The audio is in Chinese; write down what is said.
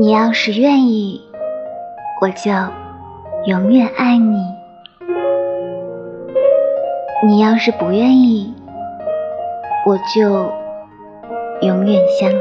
你要是愿意我就永远爱你。你要是不愿意我就永远相思。